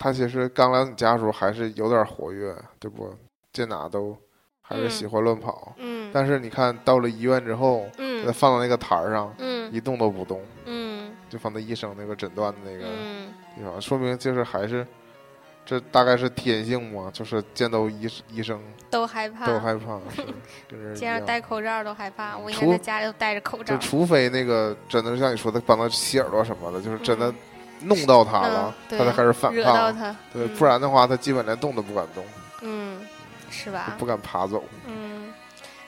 他其实刚来你家的时候还是有点活跃，对不？见哪都还是喜欢乱跑。嗯。但是你看到了医院之后，放到那个台上，嗯，一动都不动，嗯，就放在医生那个诊断的那个地方，说明就是还是这大概是天性嘛，就是见到医医生都害怕，都害怕，<laughs> 跟人这样戴口罩都害怕。我应该在家里都戴着口罩。就除非那个真的像你说的帮他洗耳朵什么的，就是真的弄到他了，他才开始反抗。对，不然的话他基本连动都不敢动。嗯，是吧？不敢爬走。嗯，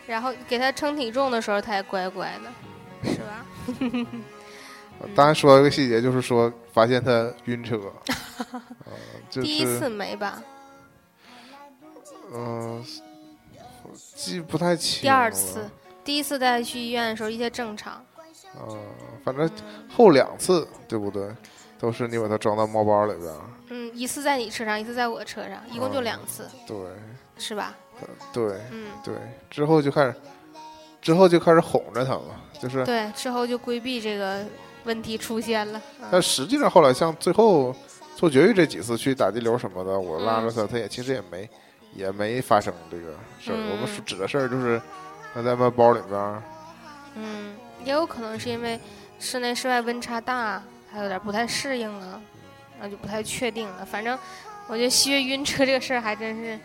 然后给他称体重的时候，他也乖乖的，是吧？<laughs> 当然说一个细节，就是说发现他晕车。<laughs> 第一次没吧？嗯，记不太清。第二次，第一次带他去医院的时候一切正常。嗯，反正后两次对不对？都是你把它装到猫包里边。嗯，一次在你车上，一次在我车上，一共就两次。对。是吧？对。嗯。对，之后就开始，之后就开始哄着他了，就是。对，之后就规避这个问题出现了。但实际上后来像最后。做绝育这几次去打地流什么的，我拉着他，他也其实也没，也没发生这个事儿。我们指的事儿就是他在猫包里边。嗯，也有可能是因为室内室外温差大，他有点不太适应了，那就不太确定了。反正我觉得西月晕车这个事儿还真是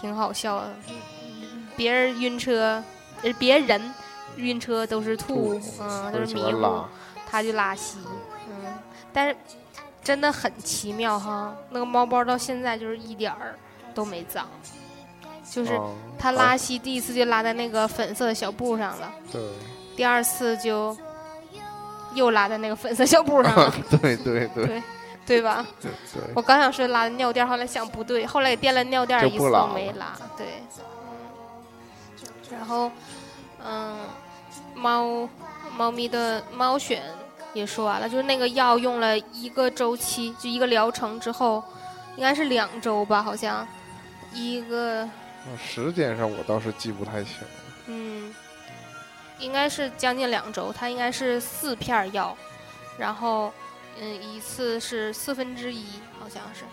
挺好笑的。别人晕车，别人晕车都是吐，嗯，都是迷糊，他就拉稀，嗯，但是。真的很奇妙哈，那个猫包到现在就是一点儿都没脏，就是他拉稀第一次就拉在那个粉色的小布上了，对，第二次就又拉在那个粉色小布上了，<laughs> 对对对，对吧？对对。我刚想说拉的尿垫，后来想不对，后来也垫了尿垫，一次都没拉，对。然后，嗯，猫猫咪的猫癣。也说完了，就是那个药用了一个周期，就一个疗程之后，应该是两周吧，好像一个。时间上我倒是记不太清。嗯，应该是将近两周，它应该是四片药，然后嗯，一次是四分之一，好像是。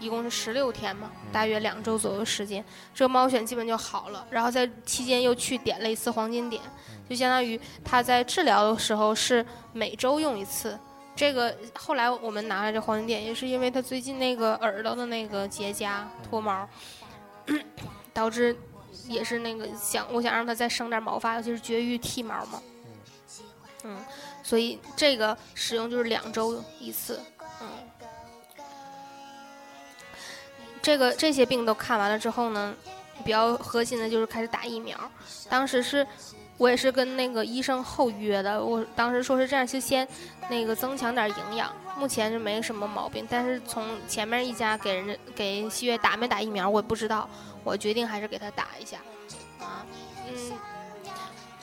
一共是十六天嘛，大约两周左右时间，这个猫癣基本就好了。然后在期间又去点了一次黄金点，就相当于它在治疗的时候是每周用一次。这个后来我们拿来这黄金点，也是因为它最近那个耳朵的那个结痂脱毛，<clears throat> 导致也是那个想我想让它再生点毛发，尤其是绝育剃毛嘛。嗯，所以这个使用就是两周一次。嗯这个这些病都看完了之后呢，比较核心的就是开始打疫苗。当时是我也是跟那个医生后约的，我当时说是这样，就先那个增强点营养。目前是没什么毛病，但是从前面一家给人家给西月打没打疫苗，我也不知道。我决定还是给他打一下。啊，嗯，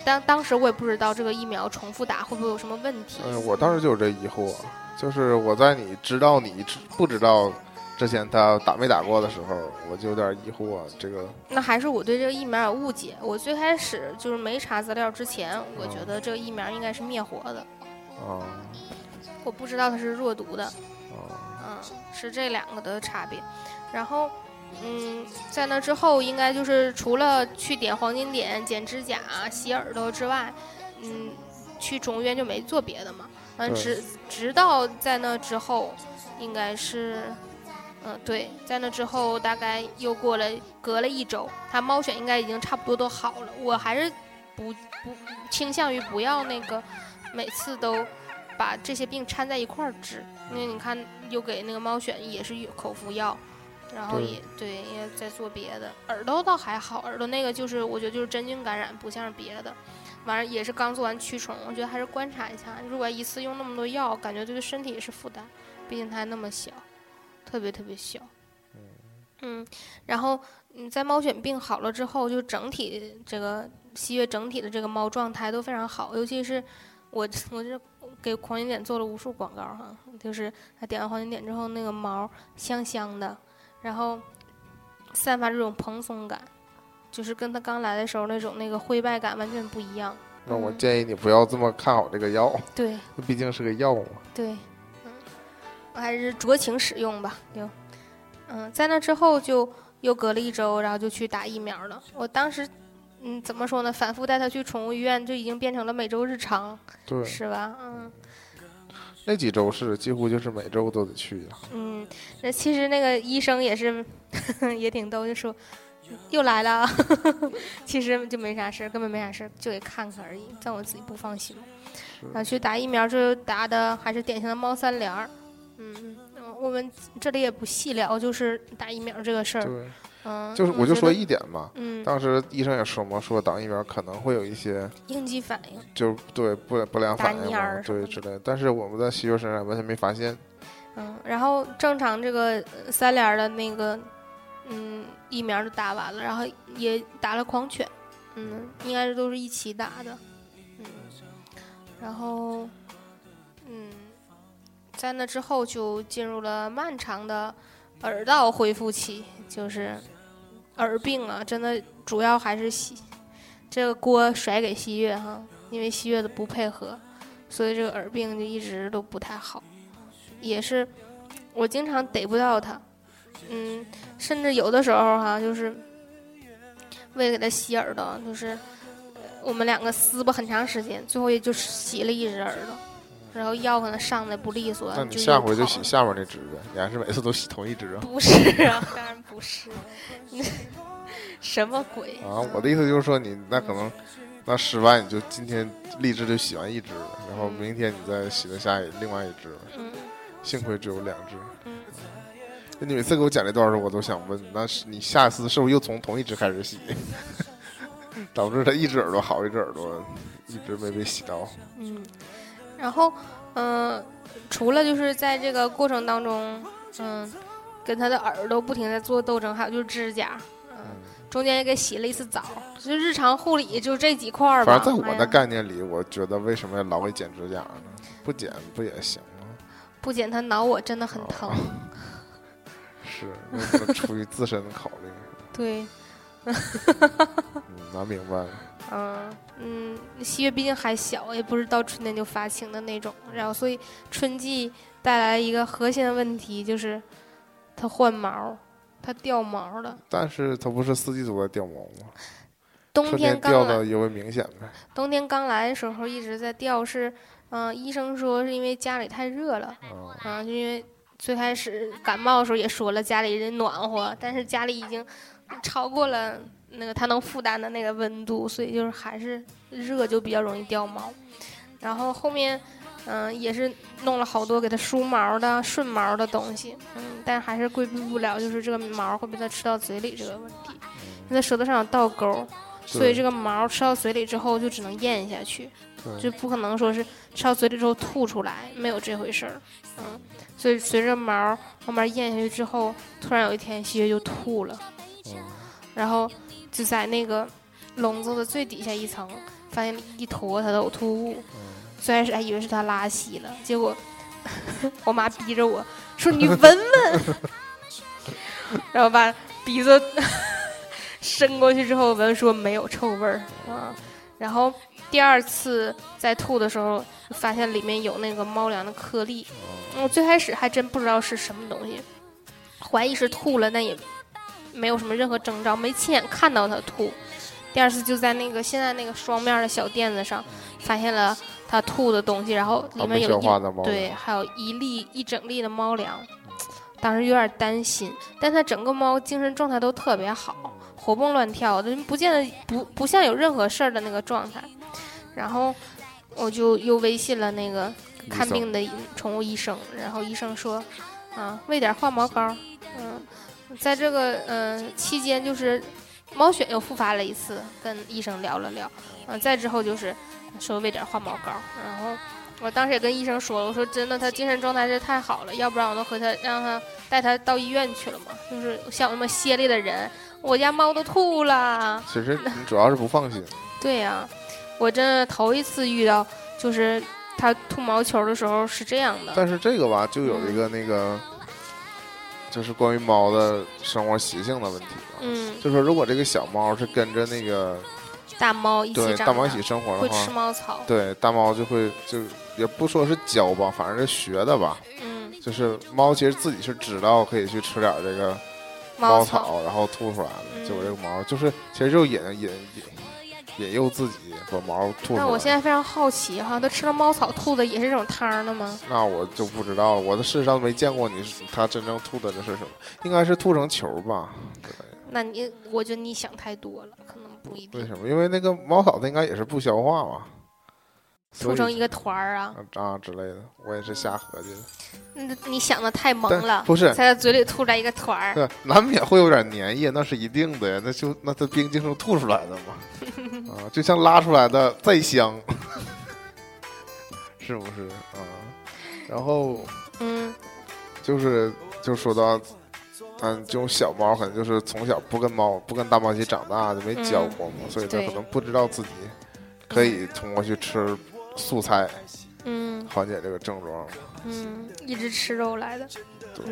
当当时我也不知道这个疫苗重复打会不会有什么问题。嗯，我当时就有这疑惑，就是我在你知道你知不知道。之前他打没打过的时候，我就有点疑惑。这个那还是我对这个疫苗有误解。我最开始就是没查资料之前，我觉得这个疫苗应该是灭活的。哦。我不知道它是弱毒的。哦。嗯，是这两个的差别。然后，嗯，在那之后，应该就是除了去点黄金点、剪指甲、洗耳朵之外，嗯，去中医院就没做别的嘛。完，直直到在那之后，应该是。嗯，对，在那之后大概又过了隔了一周，它猫癣应该已经差不多都好了。我还是不不倾向于不要那个每次都把这些病掺在一块儿治，因为你看又给那个猫癣也是口服药，然后也对也在做别的。耳朵倒还好，耳朵那个就是我觉得就是真菌感染，不像是别的。完了也是刚做完驱虫，我觉得还是观察一下。如果一次用那么多药，感觉对身体也是负担，毕竟它还那么小。特别特别小，嗯，然后嗯，在猫癣病好了之后，就整体这个西月整体的这个猫状态都非常好，尤其是我 <laughs> 我这给狂犬点做了无数广告哈，就是它点完狂犬点之后，那个毛香香的，然后散发这种蓬松感，就是跟它刚来的时候那种那个灰败感完全不一样。那我建议你不要这么看好这个药，对，毕竟是个药嘛。对。我还是酌情使用吧，就，嗯，在那之后就又隔了一周，然后就去打疫苗了。我当时，嗯，怎么说呢？反复带他去宠物医院，就已经变成了每周日常，对，是吧？嗯。那几周是几乎就是每周都得去呀。嗯，那其实那个医生也是 <laughs> 也挺逗，就说又来了，<laughs> 其实就没啥事儿，根本没啥事儿，就给看看而已。但我自己不放心。然后去打疫苗，就打的还是典型的猫三联儿。嗯，我们这里也不细聊，就是打疫苗这个事儿。对，嗯，就是我就说一点嘛，嗯，当时医生也说嘛，说打疫苗可能会有一些应激反应。就对不不良反应，对之类的。但是我们在西月身上完全没发现。嗯，然后正常这个三联的那个，嗯，疫苗都打完了，然后也打了狂犬，嗯，应该是都是一起打的，嗯，然后，在那之后就进入了漫长的耳道恢复期，就是耳病啊，真的主要还是西这个锅甩给西月哈，因为西月的不配合，所以这个耳病就一直都不太好。也是我经常逮不到它，嗯，甚至有的时候哈，就是为了给它洗耳朵，就是我们两个撕巴很长时间，最后也就洗了一只耳朵，然后药可能上的不利索，那你下回就洗下面那只呗，你还是每次都洗同一只啊？不是啊，<laughs> 当然不是，什么鬼？啊，我的意思就是说你那可能那失败，你就今天立志就洗完一只了，然后明天你再洗了下一另外一只，嗯幸亏只有两只。嗯，你每次给我讲这段的时候，我都想问，那是你下次是不是又从同一只开始洗，<laughs> 导致他一只耳朵好，一只耳朵一直没被洗到？嗯，然后嗯、除了就是在这个过程当中，嗯，跟他的耳朵不停在做斗争，还有就是指甲，嗯，中间也给洗了一次澡，就日常护理就这几块儿吧。反正在我的概念里，我觉得为什么要老给剪指甲呢？不剪不也行吗？不剪他挠我真的很哦疼。<laughs> 是，出于自身的考虑。<laughs> 对，<laughs> 嗯，拿明白了。嗯嗯，西月毕竟还小，也不是到春天就发情的那种，然后所以春季带来一个核心的问题就是它换毛，它掉毛了。但是它不是四季都在掉毛吗？冬天天刚来掉的尤为明显呗。冬天刚来的时候一直在掉，是，嗯、医生说是因为家里太热了，啊，啊、就因为最开始感冒的时候也说了家里人暖和，但是家里已经超过了那个它能负担的那个温度，所以就是还是热就比较容易掉毛。然后后面，嗯、也是弄了好多给它梳毛的、顺毛的东西，嗯，但还是规避不了就是这个毛会被它吃到嘴里这个问题，因为它舌头上有倒钩。所以这个毛吃到嘴里之后就只能咽下去，就不可能说是吃到嘴里之后吐出来，没有这回事儿。嗯，所以随着毛慢慢咽下去之后，突然有一天西月就吐了，嗯然后就在那个笼子的最底下一层发现一坨它的呕吐物。最开始还以为是它拉稀了，结果 <laughs> 我妈逼着我说：“你闻闻。<laughs> ”然后把鼻子 <laughs> 伸过去之后闻，说没有臭味儿啊。然后第二次再吐的时候，发现里面有那个猫粮的颗粒。我最开始还真不知道是什么东西，怀疑是吐了，但也没有什么任何征兆，没亲眼看到它吐。第二次就在那个现在那个双面的小垫子上发现了它吐的东西，然后里面有对，还有一粒一整粒的猫粮。当时有点担心，但它整个猫精神状态都特别好，活蹦乱跳的，不见得不不像有任何事儿的那个状态。然后我就又微信了那个看病的宠物医生，然后医生说，啊，喂点化毛膏，嗯，在这个嗯、呃期间就是猫癣又复发了一次，跟医生聊了聊，嗯、再之后就是说喂点化毛膏，然后我当时也跟医生说了，我说真的，他精神状态是太好了，要不然我都和他让他带他到医院去了嘛，就是像我那么歇力的人，我家猫都吐了，其实你主要是不放心。<laughs> 对呀、我真的头一次遇到，就是它吐毛球的时候是这样的。但是这个吧，就有一个那个，就是关于猫的生活习性的问题嘛。嗯，就说如果这个小猫是跟着那个大猫一起大对大猫一起生活会吃的话，猫草。对大猫就会就也不说是教吧，反正是学的吧。嗯，就是猫其实自己是知道可以去吃点这个猫草，然后吐出来的。嗯结果这个猫就是其实就引引引引诱自己把毛吐出来。那我现在非常好奇哈，它吃了猫草吐的也是这种汤的吗？那我就不知道了，我的事实上没见过你它真正吐的这是什么，应该是吐成球吧？那你我觉得你想太多了，可能不一定。为什么？因为那个猫草它应该也是不消化嘛。吐成一个团儿啊啊之类的，我也是瞎合计的。那你想的太萌了，不是在嘴里吐出来一个团儿，对，难免会有点粘液，那是一定的呀。那就那它冰晶是吐出来的嘛，<laughs> 啊，就像拉出来的再香，<laughs> 是不是？啊？<laughs> 然后嗯，就是就说到，嗯，这种小猫可能就是从小不跟猫不跟大猫一起长大，就没教过嘛，所以它可能不知道自己可以通过去吃。素菜，嗯，缓解这个症状，嗯，一直吃肉来的，对。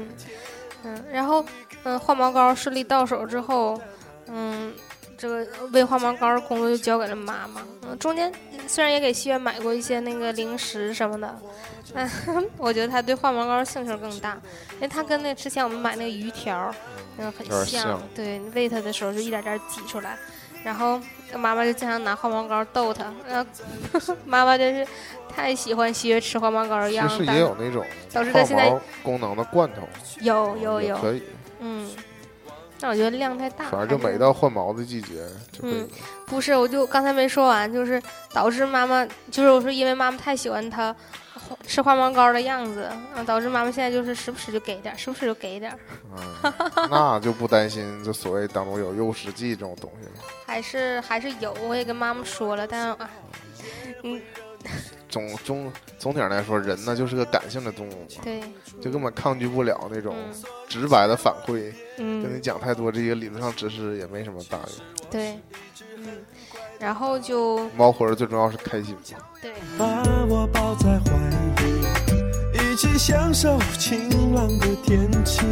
嗯，然后嗯，换毛膏顺利到手之后，嗯，这个喂化毛膏的工作就交给了妈妈。嗯，中间虽然也给西月买过一些那个零食什么的，嗯，<laughs> 我觉得他对化毛膏兴趣更大，因为他跟那之前我们买那个鱼条，那个，很像，对，喂他的时候就一点点挤出来。然后妈妈就经常拿化毛膏逗他，然后 <laughs> 妈妈真是太喜欢西月吃化毛膏的样子。其实也有那种导致他现在功能的罐头，有有有可以。嗯，但我觉得量太大。反正就每到换毛的季节就嗯，不是，我就刚才没说完，就是导致妈妈，就是我说因为妈妈太喜欢他。吃花毛膏的样子，啊，导致妈妈现在就是时不时就给点，时不时就给点。嗯，那就不担心就所谓当中有诱食剂这种东西了。还是还是有，我也跟妈妈说了，但啊，嗯，总总总体上来说，人呢就是个感性的动物嘛，对，就根本抗拒不了那种直白的反馈。嗯，跟你讲太多这些理论上知识也没什么大用。对，嗯。然后就猫活着最重要是开心嘛。对。把我抱在怀里，一起享受晴朗的天气，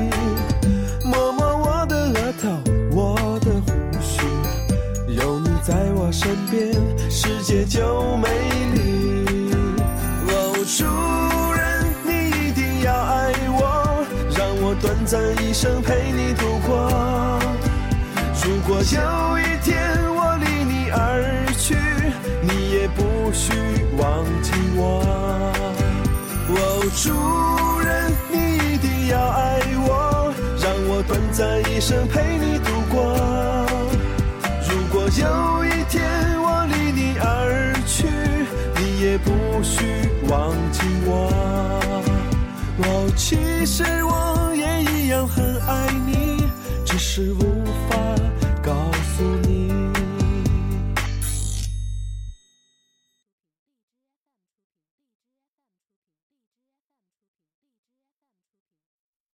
摸摸我的额头，我的胡须，有你在我身边，世界就美丽。主人，你一定要爱我，让我短暂一生陪你度过。如果有一天我离你。而去，你也不许忘记我。哦，主人，你一定要爱我，让我短暂一生陪你度过。如果有一天我离你而去，你也不许忘记我。哦，其实我也一样很爱你，只是无法。